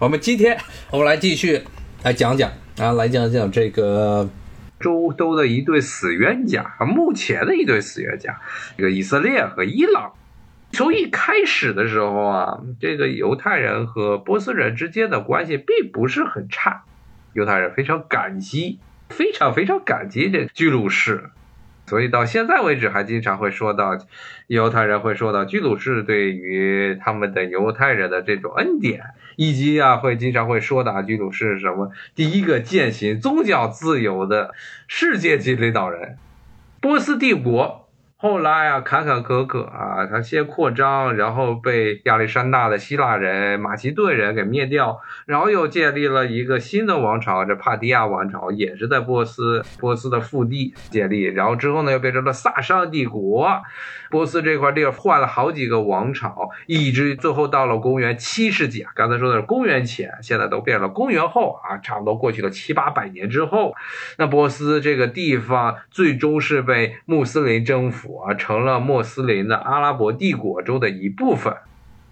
我们今天我们来继续来讲讲啊，来讲讲这个周都的一对死冤家，目前的一对死冤家，这个以色列和伊朗。从一开始的时候啊，这个犹太人和波斯人之间的关系并不是很差，犹太人非常感激，非常非常感激这居鲁士。所以到现在为止，还经常会说到犹太人会说到居鲁士对于他们的犹太人的这种恩典，以及啊会经常会说的居鲁士是什么第一个践行宗教自由的世界级领导人，波斯帝国。后来啊，坎坎坷坷啊，他先扩张，然后被亚历山大的希腊人、马其顿人给灭掉，然后又建立了一个新的王朝，这帕提亚王朝也是在波斯，波斯的腹地建立，然后之后呢又变成了萨珊帝国，波斯这块地儿换了好几个王朝，一直最后到了公元七世纪啊，刚才说的是公元前，现在都变了公元后啊，差不多过去了七八百年之后，那波斯这个地方最终是被穆斯林征服。啊，成了穆斯林的阿拉伯帝国中的一部分。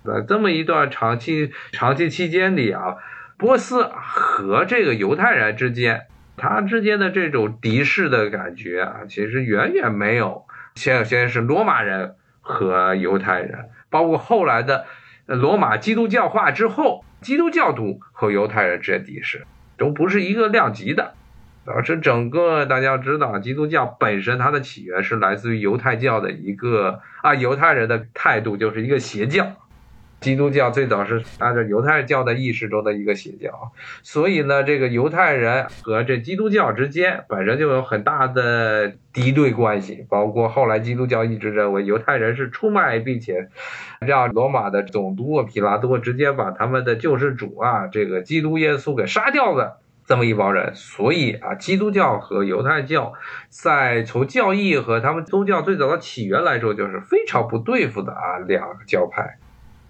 在这么一段长期长期期间里啊，波斯和这个犹太人之间，他之间的这种敌视的感觉啊，其实远远没有先先是罗马人和犹太人，包括后来的罗马基督教化之后，基督教徒和犹太人之间敌视，都不是一个量级的。而是整个大家知道，基督教本身它的起源是来自于犹太教的一个啊，犹太人的态度就是一个邪教。基督教最早是按照犹太教的意识中的一个邪教，所以呢，这个犹太人和这基督教之间本身就有很大的敌对关系。包括后来基督教一直认为犹太人是出卖，并且让罗马的总督皮拉多直接把他们的救世主啊，这个基督耶稣给杀掉的。这么一帮人，所以啊，基督教和犹太教在从教义和他们宗教最早的起源来说，就是非常不对付的啊两个教派。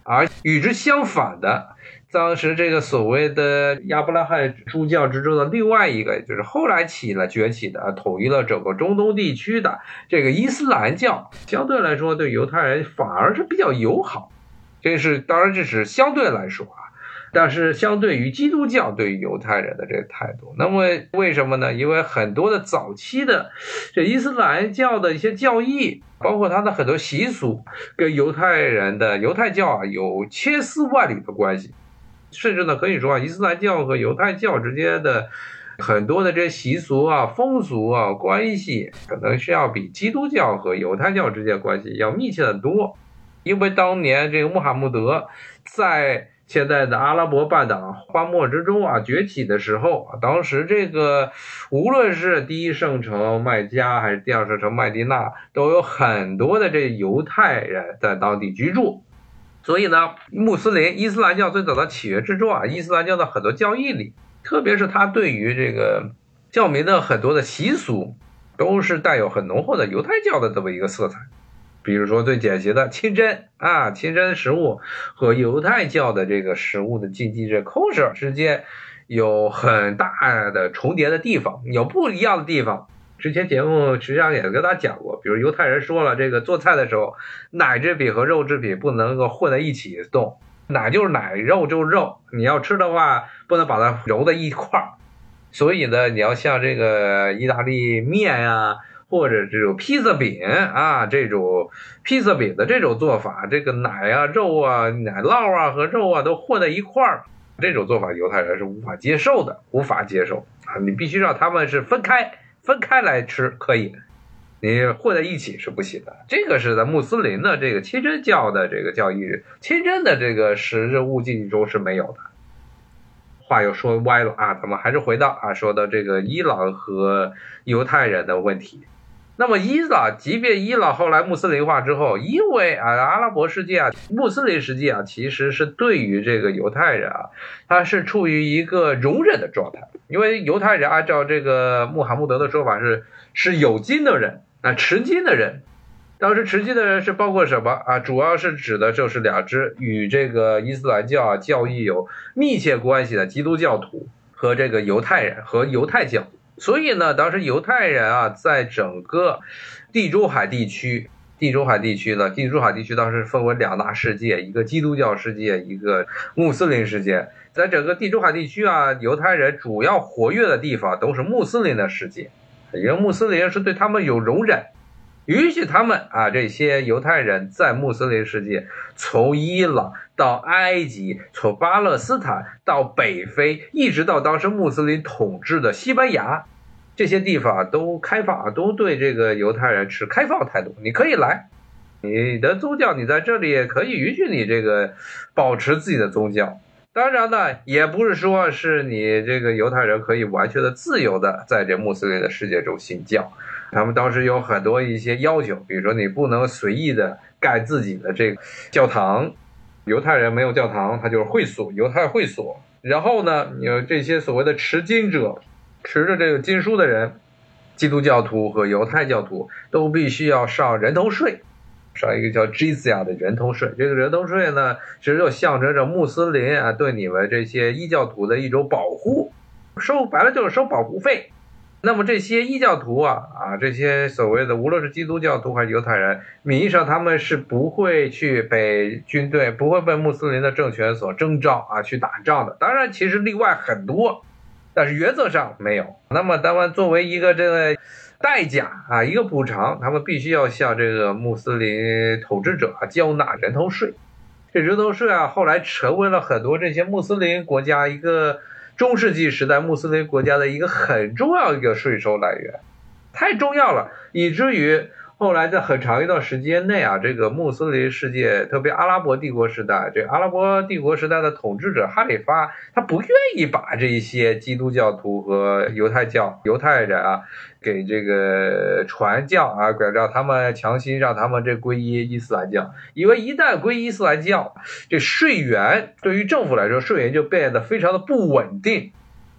而与之相反的，当时这个所谓的亚伯拉罕诸教之中的另外一个，就是后来起了崛起的，统一了整个中东地区的这个伊斯兰教，相对来说对犹太人反而是比较友好。这是当然，这是相对来说啊。但是相对于基督教对于犹太人的这个态度，那么为什么呢？因为很多的早期的这伊斯兰教的一些教义，包括它的很多习俗，跟犹太人的犹太教啊有千丝万缕的关系，甚至呢可以说啊，伊斯兰教和犹太教之间的很多的这些习俗啊、风俗啊关系，可能是要比基督教和犹太教之间关系要密切的多，因为当年这个穆罕默德在。现在的阿拉伯半岛荒漠之中啊崛起的时候，当时这个无论是第一圣城麦加还是第二圣城麦地那，都有很多的这犹太人在当地居住。所以呢，穆斯林伊斯兰教最早的起源之中啊，伊斯兰教的很多教义里，特别是他对于这个教民的很多的习俗，都是带有很浓厚的犹太教的这么一个色彩。比如说最典型的清真啊，清真食物和犹太教的这个食物的禁忌这 kosher 之间有很大的重叠的地方，有不一样的地方。之前节目实际上也跟大家讲过，比如犹太人说了，这个做菜的时候，奶制品和肉制品不能够混在一起动，奶就是奶，肉就是肉，你要吃的话不能把它揉在一块儿。所以呢，你要像这个意大利面呀。或者这种披萨饼啊，这种披萨饼的这种做法，这个奶啊、肉啊、奶酪啊和肉啊都混在一块儿，这种做法犹太人是无法接受的，无法接受啊！你必须让他们是分开分开来吃，可以，你混在一起是不行的。这个是在穆斯林的这个清真教的这个教义，清真的这个食日物禁中是没有的。话又说歪了啊，咱们还是回到啊，说到这个伊朗和犹太人的问题。那么伊朗，即便伊朗后来穆斯林化之后，因为啊阿拉伯世界啊穆斯林世界啊其实是对于这个犹太人啊，他是处于一个容忍的状态，因为犹太人按照这个穆罕默德的说法是是有金的人啊持金的人，当时持金的人是包括什么啊？主要是指的就是两支与这个伊斯兰教啊教义有密切关系的基督教徒和这个犹太人和犹太教。所以呢，当时犹太人啊，在整个地中海地区地中海地区呢，地中海地区当时分为两大世界，一个基督教世界，一个穆斯林世界。在整个地中海地区啊，犹太人主要活跃的地方都是穆斯林的世界，因为穆斯林是对他们有容忍，允许他们啊这些犹太人在穆斯林世界，从伊朗到埃及，从巴勒斯坦到北非，一直到当时穆斯林统治的西班牙。这些地方都开放，都对这个犹太人持开放态度。你可以来，你的宗教你在这里也可以允许你这个保持自己的宗教。当然呢，也不是说是你这个犹太人可以完全的自由的在这穆斯林的世界中信教。他们当时有很多一些要求，比如说你不能随意的盖自己的这个教堂。犹太人没有教堂，他就是会所，犹太会所。然后呢，有这些所谓的持金者。持着这个经书的人，基督教徒和犹太教徒都必须要上人头税，上一个叫 jizya 的人头税。这个人头税呢，其实就象征着穆斯林啊对你们这些异教徒的一种保护，收白了就是收保护费。那么这些异教徒啊啊，这些所谓的无论是基督教徒还是犹太人，名义上他们是不会去被军队，不会被穆斯林的政权所征召啊去打仗的。当然，其实例外很多。但是原则上没有。那么，他们作为一个这个代价啊，一个补偿，他们必须要向这个穆斯林统治者啊交纳人头税。这人头税啊，后来成为了很多这些穆斯林国家一个中世纪时代穆斯林国家的一个很重要一个税收来源，太重要了，以至于。后来在很长一段时间内啊，这个穆斯林世界，特别阿拉伯帝国时代，这阿拉伯帝国时代的统治者哈里发，他不愿意把这一些基督教徒和犹太教犹太人啊，给这个传教啊，让他们强行让他们这皈依伊斯兰教，因为一旦皈依伊斯兰教，这税源对于政府来说，税源就变得非常的不稳定。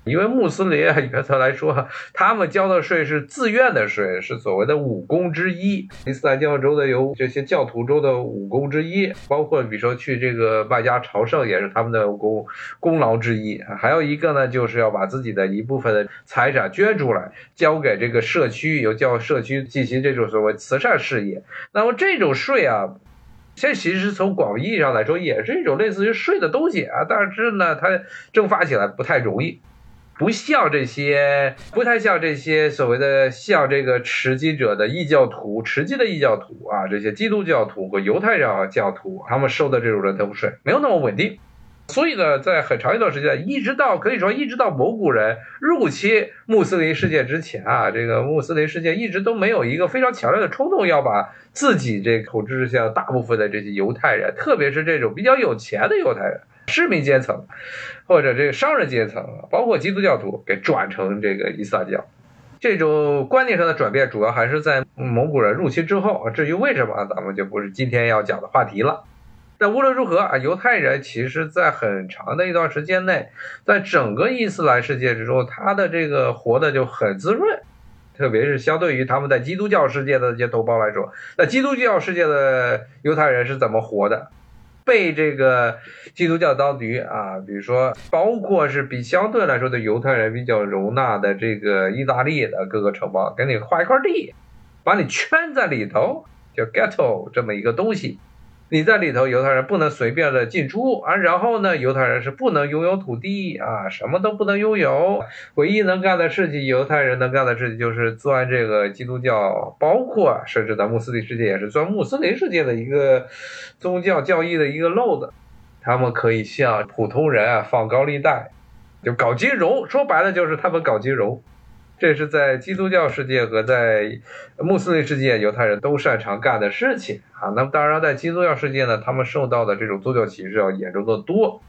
因为穆斯林 原则来说，他们交的税是自愿的税，是所谓的五功之一。伊斯兰教中的有这些教徒中的五功之一，包括比如说去这个外家朝圣也是他们的功功劳之一。还有一个呢，就是要把自己的一部分的财产捐出来，交给这个社区，由教社区进行这种所谓慈善事业。那么这种税啊，这其实从广义上来说也是一种类似于税的东西啊，但是呢，它征发起来不太容易。不像这些，不太像这些所谓的像这个持经者的异教徒、持经的异教徒啊，这些基督教徒和犹太教教徒，他们收的这种人头税没有那么稳定。所以呢，在很长一段时间，一直到可以说一直到蒙古人入侵穆斯林世界之前啊，这个穆斯林世界一直都没有一个非常强烈的冲动要把自己这统治下大部分的这些犹太人，特别是这种比较有钱的犹太人。市民阶层，或者这个商人阶层，包括基督教徒，给转成这个伊斯兰教，这种观念上的转变，主要还是在蒙古人入侵之后。至于为什么，咱们就不是今天要讲的话题了。但无论如何啊，犹太人其实在很长的一段时间内，在整个伊斯兰世界之中，他的这个活的就很滋润，特别是相对于他们在基督教世界的这些同胞来说，那基督教世界的犹太人是怎么活的？被这个基督教当局啊，比如说，包括是比相对来说的犹太人比较容纳的这个意大利的各个城邦，给你划一块地，把你圈在里头，叫 ghetto 这么一个东西。你在里头，犹太人不能随便的进出啊。然后呢，犹太人是不能拥有土地啊，什么都不能拥有。唯一能干的事情，犹太人能干的事情就是钻这个基督教，包括甚至在穆斯林世界也是钻穆斯林世界的一个宗教教义的一个漏子。他们可以向普通人啊放高利贷，就搞金融。说白了就是他们搞金融。这是在基督教世界和在穆斯林世界，犹太人都擅长干的事情啊。那么当然，在基督教世界呢，他们受到的这种宗教歧视要严重的多。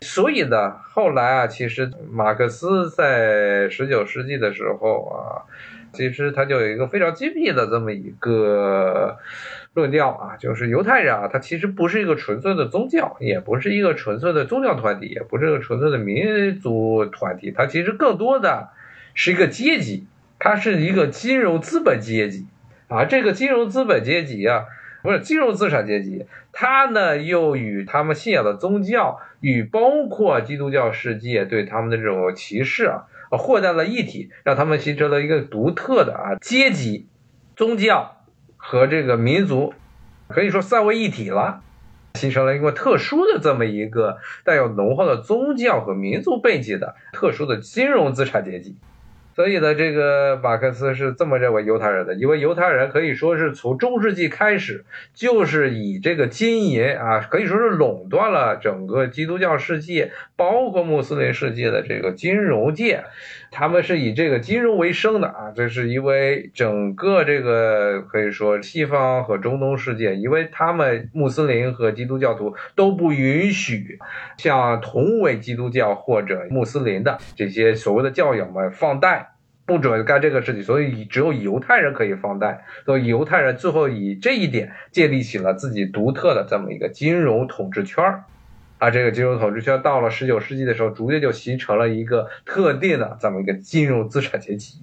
所以呢，后来啊，其实马克思在十九世纪的时候啊，其实他就有一个非常精辟的这么一个论调啊，就是犹太人啊，他其实不是一个纯粹的宗教，也不是一个纯粹的宗教团体，也不是一个纯粹的民族团体，他其实更多的。是一个阶级，它是一个金融资本阶级啊。这个金融资本阶级啊，不是金融资产阶级，它呢又与他们信仰的宗教与包括基督教世界对他们的这种歧视啊，混在了一体，让他们形成了一个独特的啊阶级、宗教和这个民族可以说三位一体了，形成了一个特殊的这么一个带有浓厚的宗教和民族背景的特殊的金融资产阶级。所以呢，这个马克思是这么认为犹太人的，因为犹太人可以说是从中世纪开始，就是以这个金银啊，可以说是垄断了整个基督教世界，包括穆斯林世界的这个金融界。他们是以这个金融为生的啊，这是因为整个这个可以说西方和中东世界，因为他们穆斯林和基督教徒都不允许像同为基督教或者穆斯林的这些所谓的教友们放贷，不准干这个事情，所以只有犹太人可以放贷，所以犹太人最后以这一点建立起了自己独特的这么一个金融统治圈儿。啊，这个金融统治圈到了十九世纪的时候，逐渐就形成了一个特定的这么一个金融资产阶级，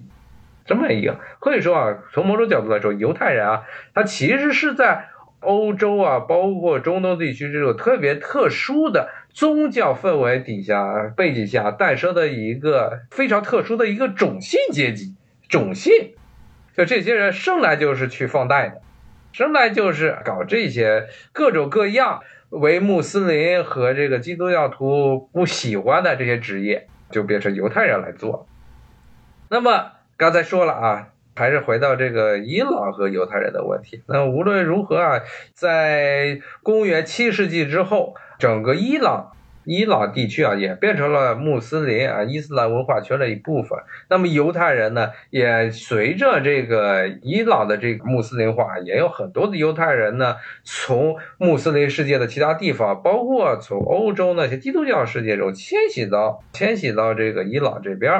这么一个可以说啊，从某种角度来说，犹太人啊，他其实是在欧洲啊，包括中东地区这种特别特殊的宗教氛围底下背景下诞生的一个非常特殊的一个种姓阶级，种姓，就这些人生来就是去放贷的，生来就是搞这些各种各样。为穆斯林和这个基督教徒不喜欢的这些职业，就变成犹太人来做。那么刚才说了啊，还是回到这个伊朗和犹太人的问题。那无论如何啊，在公元七世纪之后，整个伊朗。伊朗地区啊，也变成了穆斯林啊伊斯兰文化圈的一部分。那么犹太人呢，也随着这个伊朗的这个穆斯林化，也有很多的犹太人呢，从穆斯林世界的其他地方，包括从欧洲那些基督教世界中迁徙到迁徙到这个伊朗这边。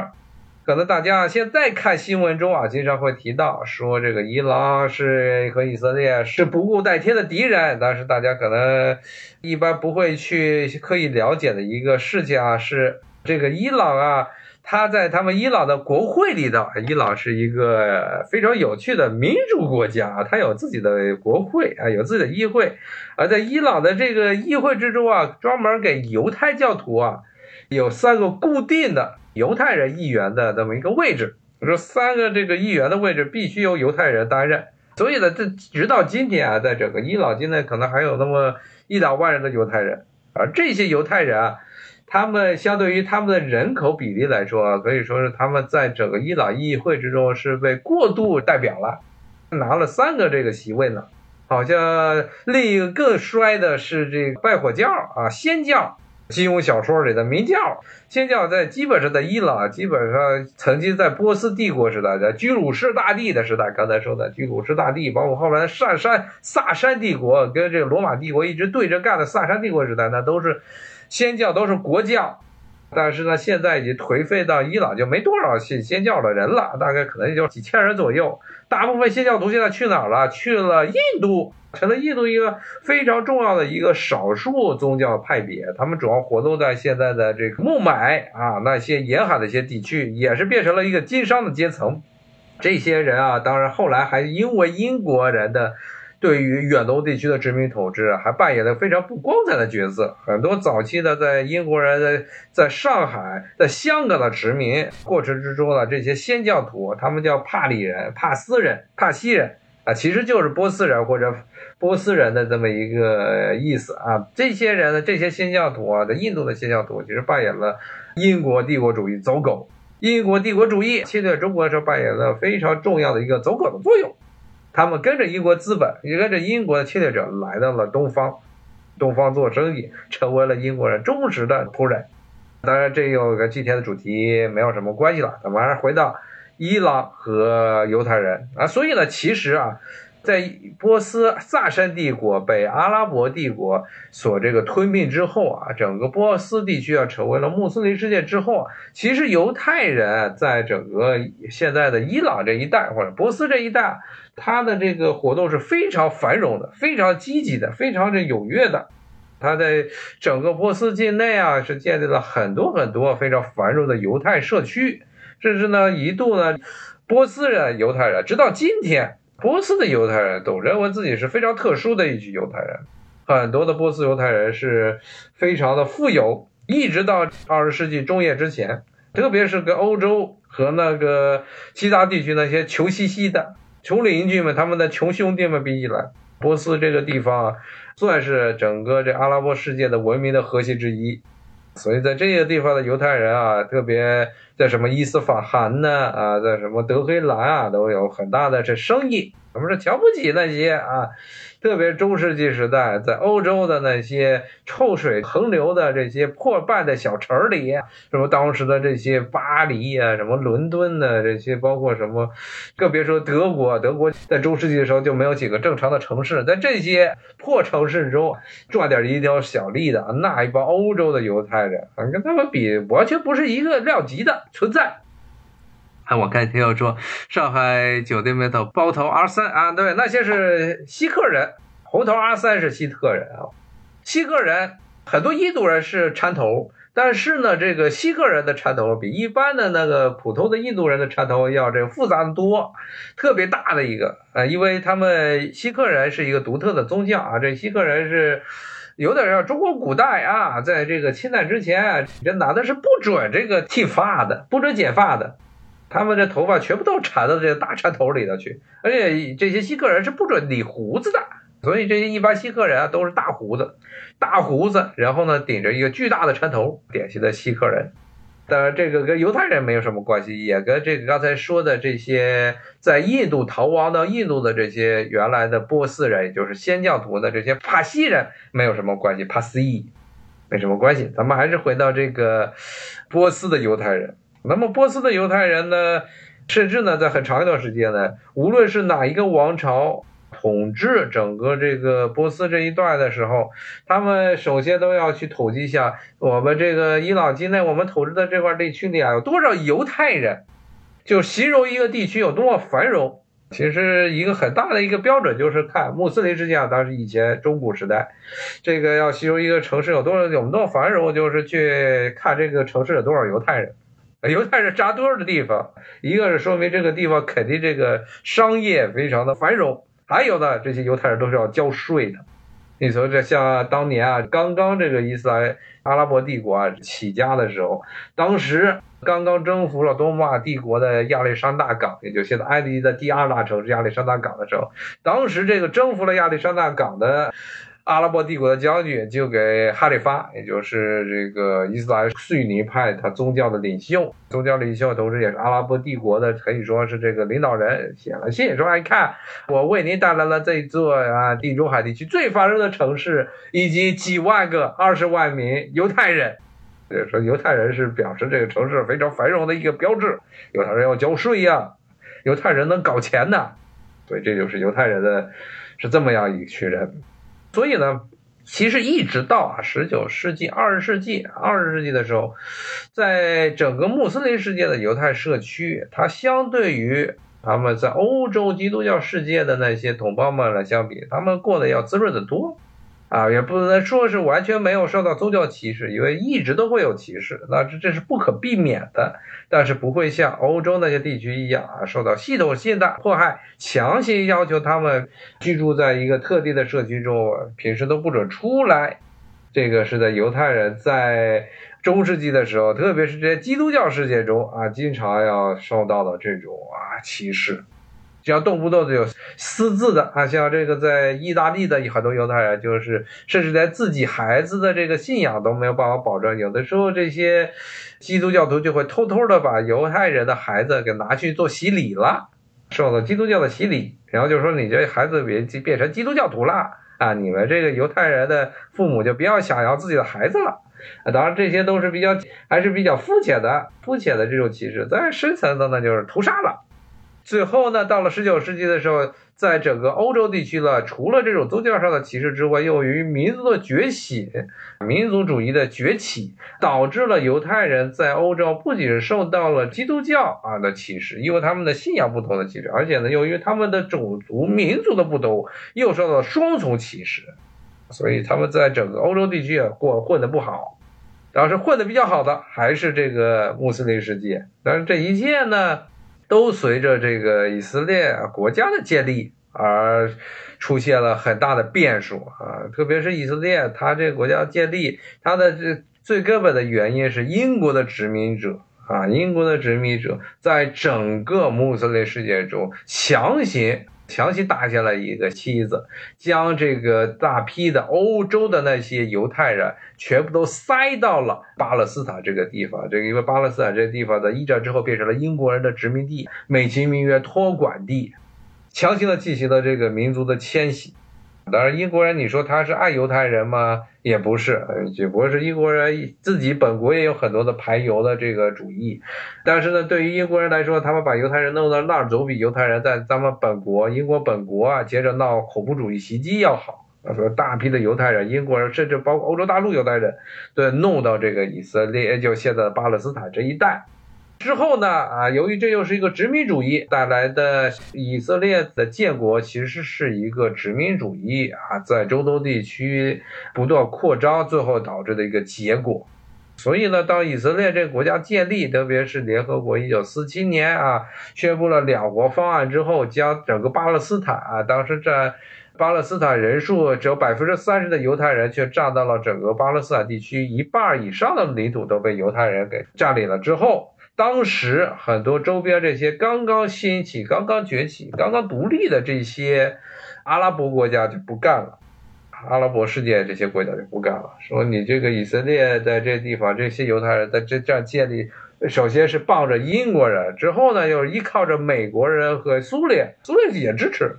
可能大家现在看新闻中啊，经常会提到说这个伊朗是和以色列是不顾代天的敌人，但是大家可能一般不会去刻意了解的一个事情啊，是这个伊朗啊，他在他们伊朗的国会里的，伊朗是一个非常有趣的民主国家，它有自己的国会啊，有自己的议会，而在伊朗的这个议会之中啊，专门给犹太教徒啊有三个固定的。犹太人议员的这么一个位置，说三个这个议员的位置必须由犹太人担任，所以呢，这直到今天啊，在整个伊朗境内可能还有那么一两万人的犹太人，而这些犹太人啊，他们相对于他们的人口比例来说，可以说是他们在整个伊朗议会之中是被过度代表了，拿了三个这个席位呢，好像另一个更衰的是这个拜火教啊，仙教。金庸小说里的明教、仙教在基本上在伊朗，基本上曾经在波斯帝国时代，在居鲁士大帝的时代，刚才说的居鲁士大帝，包括后来萨山萨山帝国跟这个罗马帝国一直对着干的萨山帝国时代，那都是仙教，都是国教。但是呢，现在已经颓废到伊朗就没多少信仙教的人了，大概可能也就几千人左右。大部分仙教徒现在去哪儿了？去了印度。成了印度一个非常重要的一个少数宗教派别，他们主要活动在现在的这个孟买啊那些沿海的一些地区，也是变成了一个经商的阶层。这些人啊，当然后来还因为英国人的对于远东地区的殖民统治，还扮演了非常不光彩的角色。很多早期的在英国人在在上海、在香港的殖民过程之中呢这些先教徒，他们叫帕里人、帕斯人、帕西人。啊，其实就是波斯人或者波斯人的这么一个意思啊。这些人呢，这些新教徒啊，在印度的新教徒，其实扮演了英国帝国主义走狗，英国帝国主义侵略中国时候扮演了非常重要的一个走狗的作用。他们跟着英国资本，也跟着英国的侵略者来到了东方，东方做生意，成为了英国人忠实的仆人。当然，这又跟今天的主题没有什么关系了。咱们还是回到。伊朗和犹太人啊，所以呢，其实啊，在波斯萨珊帝国被阿拉伯帝国所这个吞并之后啊，整个波斯地区啊成为了穆斯林世界之后啊，其实犹太人在整个现在的伊朗这一带或者波斯这一带，他的这个活动是非常繁荣的，非常积极的，非常的踊跃的。他在整个波斯境内啊，是建立了很多很多非常繁荣的犹太社区。甚至呢，一度呢，波斯人、犹太人，直到今天，波斯的犹太人都认为自己是非常特殊的一群犹太人。很多的波斯犹太人是非常的富有，一直到二十世纪中叶之前，特别是跟欧洲和那个其他地区那些穷兮兮的穷邻居们，他们的穷兄弟们比起来，波斯这个地方啊算是整个这阿拉伯世界的文明的核心之一，所以在这些地方的犹太人啊，特别在什么伊斯法罕呢啊，在什么德黑兰啊，都有很大的这生意。我们是瞧不起那些啊，特别中世纪时代在欧洲的那些臭水横流的这些破败的小城里，什么当时的这些巴黎啊，什么伦敦的这些，包括什么，更别说德国，德国在中世纪的时候就没有几个正常的城市，在这些破城市中赚点一条小利的那一帮欧洲的犹太人，跟他们比完全不是一个量级的存在。啊，我看听友说上海酒店里头包头 R 三啊，对，那些是锡克人，红头 R 三是锡克人啊，锡克人很多印度人是缠头，但是呢，这个锡克人的缠头比一般的那个普通的印度人的缠头要这复杂的多，特别大的一个啊，因为他们锡克人是一个独特的宗教啊，这锡克人是有点像中国古代啊，在这个清代之前，这男的是不准这个剃发的，不准剪发的。他们这头发全部都缠到这个大缠头里头去，而且这些锡克人是不准理胡子的，所以这些一般锡克人啊都是大胡子，大胡子，然后呢顶着一个巨大的缠头，典型的锡克人。当然，这个跟犹太人没有什么关系，也跟这个刚才说的这些在印度逃亡到印度的这些原来的波斯人，也就是先教徒的这些帕西人没有什么关系，帕斯裔没什么关系。咱们还是回到这个波斯的犹太人。那么波斯的犹太人呢，甚至呢，在很长一段时间呢，无论是哪一个王朝统治整个这个波斯这一段的时候，他们首先都要去统计一下我们这个伊朗境内我们统治的这块地区里啊，有多少犹太人，就形容一个地区有多么繁荣。其实一个很大的一个标准就是看穆斯林之间啊，当时以前中古时代，这个要形容一个城市有多少有多么繁荣，就是去看这个城市有多少犹太人。犹太人扎堆的地方，一个是说明这个地方肯定这个商业非常的繁荣，还有呢，这些犹太人都是要交税的。你说这像当年啊，刚刚这个伊斯兰阿拉伯帝国啊起家的时候，当时刚刚征服了东马帝国的亚历山大港，也就现在埃及的第二大城市亚历山大港的时候，当时这个征服了亚历山大港的。阿拉伯帝国的将军就给哈里发，也就是这个伊斯兰逊尼派他宗教的领袖，宗教领袖同时也是阿拉伯帝国的可以说是这个领导人，写了信说：“哎，看我为您带来了这座啊地中海地区最繁荣的城市，以及几万个二十万名犹太人。”所以说犹太人是表示这个城市非常繁荣的一个标志。犹太人要交税呀，犹太人能搞钱呐，所以这就是犹太人的，是这么样一群人。所以呢，其实一直到啊十九世纪、二十世纪、二十世纪的时候，在整个穆斯林世界的犹太社区，它相对于他们在欧洲基督教世界的那些同胞们来相比，他们过得要滋润的多。啊，也不能说是完全没有受到宗教歧视，因为一直都会有歧视，那这这是不可避免的。但是不会像欧洲那些地区一样啊，受到系统性的迫害，强行要求他们居住在一个特定的社区中，平时都不准出来。这个是在犹太人在中世纪的时候，特别是这些基督教世界中啊，经常要受到的这种啊歧视。像动不动就有私自的啊，像这个在意大利的很多犹太人，就是甚至连自己孩子的这个信仰都没有办法保证。有的时候，这些基督教徒就会偷偷的把犹太人的孩子给拿去做洗礼了，受了基督教的洗礼，然后就说你这孩子别变成基督教徒了啊！你们这个犹太人的父母就不要想要自己的孩子了！当然，这些都是比较还是比较肤浅的、肤浅的这种歧视，再深层的呢就是屠杀了。最后呢，到了十九世纪的时候，在整个欧洲地区了，除了这种宗教上的歧视之外，又由于民族的崛起、民族主义的崛起，导致了犹太人在欧洲不仅受到了基督教啊的歧视，因为他们的信仰不同的歧视，而且呢，由于他们的种族、民族的不同，又受到双重歧视，所以他们在整个欧洲地区啊过混的不好。当时混的比较好的还是这个穆斯林世界，但是这一切呢？都随着这个以色列国家的建立而出现了很大的变数啊！特别是以色列，它这个国家建立，它的这最根本的原因是英国的殖民者啊，英国的殖民者在整个穆斯林世界中强行强行打下了一个梯子，将这个大批的欧洲的那些犹太人全部都塞到了巴勒斯坦这个地方。这个因为巴勒斯坦这个地方在一战之后变成了英国人的殖民地，美其名曰托管地，强行的进行了这个民族的迁徙。当然，英国人你说他是爱犹太人吗？也不是，只不过是英国人自己本国也有很多的排犹的这个主义。但是呢，对于英国人来说，他们把犹太人弄到那儿，总比犹太人在咱们本国英国本国啊接着闹恐怖主义袭击要好。他说大批的犹太人、英国人，甚至包括欧洲大陆犹太人，对弄到这个以色列，就现在巴勒斯坦这一带。之后呢？啊，由于这又是一个殖民主义带来的，以色列的建国其实是一个殖民主义啊，在中东地区不断扩张，最后导致的一个结果。所以呢，当以色列这个国家建立，特别是联合国一九四七年啊宣布了两国方案之后，将整个巴勒斯坦啊，当时在巴勒斯坦人数只有百分之三十的犹太人，却占到了整个巴勒斯坦地区一半以上的领土都被犹太人给占领了之后。当时很多周边这些刚刚兴起、刚刚崛起、刚刚独立的这些阿拉伯国家就不干了，阿拉伯世界这些国家就不干了，说你这个以色列在这地方，这些犹太人在这这样建立，首先是傍着英国人，之后呢又依靠着美国人和苏联，苏联也支持。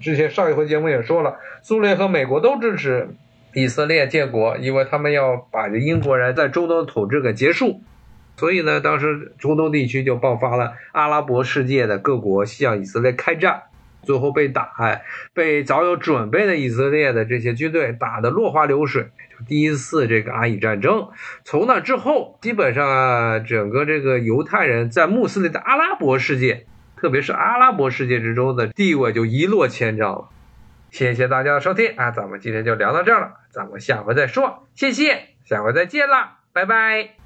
之前上一回节目也说了，苏联和美国都支持以色列建国，因为他们要把这英国人在中东的统治给结束。所以呢，当时中东地区就爆发了阿拉伯世界的各国向以色列开战，最后被打，被早有准备的以色列的这些军队打得落花流水，就第一次这个阿以战争。从那之后，基本上啊整个这个犹太人在穆斯林的阿拉伯世界，特别是阿拉伯世界之中的地位就一落千丈了。谢谢大家的收听啊，咱们今天就聊到这儿了，咱们下回再说。谢谢，下回再见了，拜拜。